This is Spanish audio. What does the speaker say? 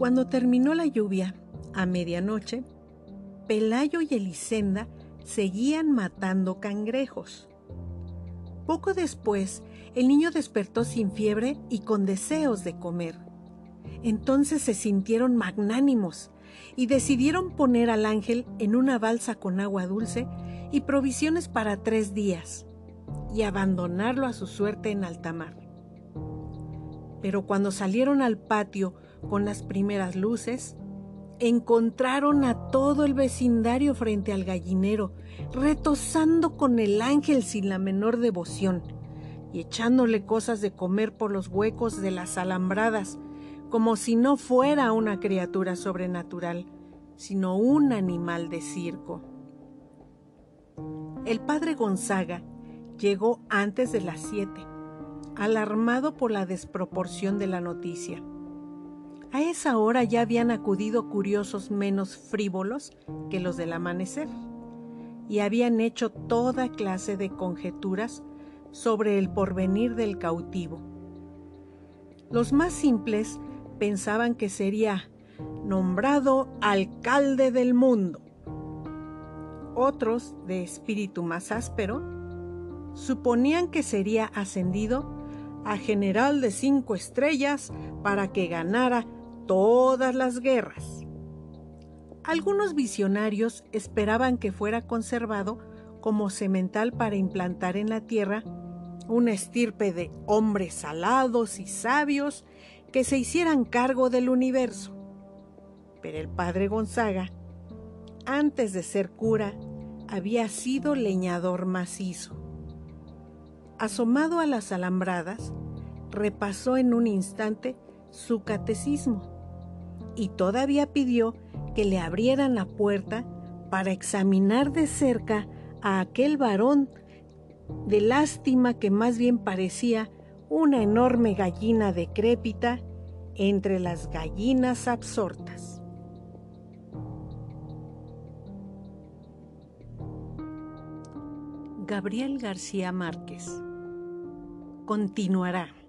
Cuando terminó la lluvia, a medianoche, Pelayo y Elisenda seguían matando cangrejos. Poco después, el niño despertó sin fiebre y con deseos de comer. Entonces se sintieron magnánimos y decidieron poner al ángel en una balsa con agua dulce y provisiones para tres días y abandonarlo a su suerte en alta mar. Pero cuando salieron al patio con las primeras luces, encontraron a todo el vecindario frente al gallinero, retosando con el ángel sin la menor devoción y echándole cosas de comer por los huecos de las alambradas, como si no fuera una criatura sobrenatural, sino un animal de circo. El padre Gonzaga llegó antes de las siete, alarmado por la desproporción de la noticia. A esa hora ya habían acudido curiosos menos frívolos que los del amanecer, y habían hecho toda clase de conjeturas sobre el porvenir del cautivo. Los más simples pensaban que sería nombrado alcalde del mundo. Otros, de espíritu más áspero, suponían que sería ascendido a general de cinco estrellas para que ganara todas las guerras. Algunos visionarios esperaban que fuera conservado como semental para implantar en la tierra una estirpe de hombres salados y sabios que se hicieran cargo del universo. Pero el padre Gonzaga, antes de ser cura, había sido leñador macizo. Asomado a las alambradas, repasó en un instante su catecismo y todavía pidió que le abrieran la puerta para examinar de cerca a aquel varón de lástima que más bien parecía una enorme gallina decrépita entre las gallinas absortas. Gabriel García Márquez continuará.